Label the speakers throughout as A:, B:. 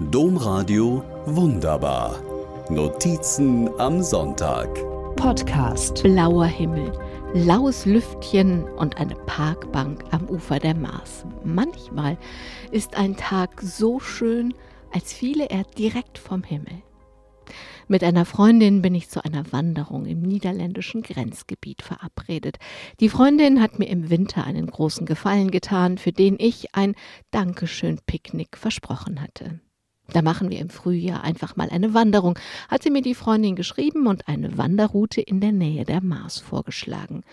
A: Domradio Wunderbar. Notizen am Sonntag.
B: Podcast. Blauer Himmel, laues Lüftchen und eine Parkbank am Ufer der Maas. Manchmal ist ein Tag so schön, als fiele er direkt vom Himmel. Mit einer Freundin bin ich zu einer Wanderung im niederländischen Grenzgebiet verabredet. Die Freundin hat mir im Winter einen großen Gefallen getan, für den ich ein Dankeschön-Picknick versprochen hatte. Da machen wir im Frühjahr einfach mal eine Wanderung, hat sie mir die Freundin geschrieben und eine Wanderroute in der Nähe der Mars vorgeschlagen.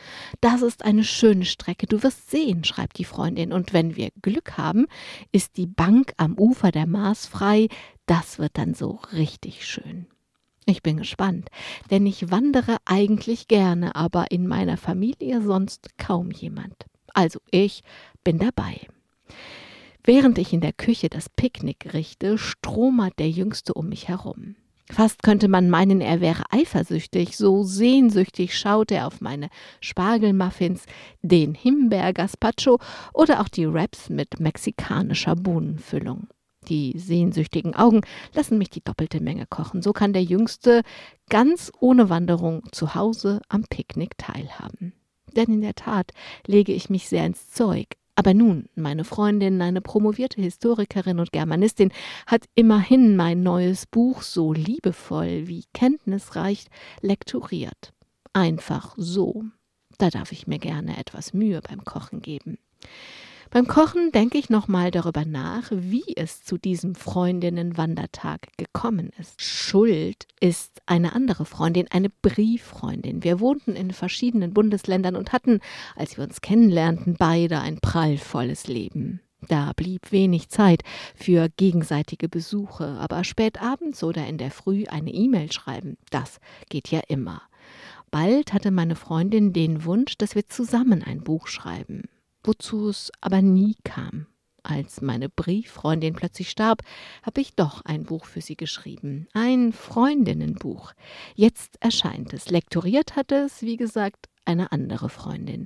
B: Das ist eine schöne Strecke, du wirst sehen, schreibt die Freundin, und wenn wir Glück haben, ist die Bank am Ufer der Mars frei, das wird dann so richtig schön. Ich bin gespannt, denn ich wandere eigentlich gerne, aber in meiner Familie sonst kaum jemand. Also ich bin dabei. Während ich in der Küche das Picknick richte, stromert der Jüngste um mich herum. Fast könnte man meinen, er wäre eifersüchtig, so sehnsüchtig schaut er auf meine Spargelmuffins, den Himbeer-Gazpacho oder auch die Wraps mit mexikanischer Bohnenfüllung. Die sehnsüchtigen Augen lassen mich die doppelte Menge kochen. So kann der Jüngste ganz ohne Wanderung zu Hause am Picknick teilhaben. Denn in der Tat lege ich mich sehr ins Zeug. Aber nun, meine Freundin, eine promovierte Historikerin und Germanistin, hat immerhin mein neues Buch so liebevoll wie kenntnisreich lektoriert. Einfach so. Da darf ich mir gerne etwas Mühe beim Kochen geben. Beim Kochen denke ich nochmal darüber nach, wie es zu diesem Freundinnenwandertag gekommen ist. Schuld ist eine andere Freundin, eine Brieffreundin. Wir wohnten in verschiedenen Bundesländern und hatten, als wir uns kennenlernten, beide ein prallvolles Leben. Da blieb wenig Zeit für gegenseitige Besuche, aber spät abends oder in der Früh eine E-Mail schreiben, das geht ja immer. Bald hatte meine Freundin den Wunsch, dass wir zusammen ein Buch schreiben wozu es aber nie kam. Als meine Brieffreundin plötzlich starb, habe ich doch ein Buch für sie geschrieben, ein Freundinnenbuch. Jetzt erscheint es. Lektoriert hatte es, wie gesagt, eine andere Freundin,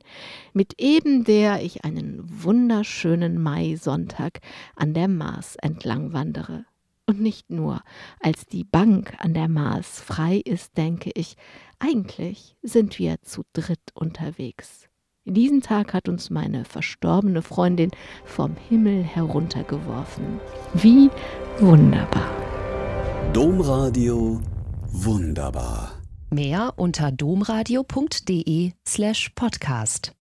B: mit eben der ich einen wunderschönen Maisonntag an der Maas entlang wandere. Und nicht nur, als die Bank an der Maas frei ist, denke ich, eigentlich sind wir zu dritt unterwegs. Diesen Tag hat uns meine verstorbene Freundin vom Himmel heruntergeworfen. Wie wunderbar.
A: Domradio wunderbar.
B: Mehr unter domradio.de slash podcast.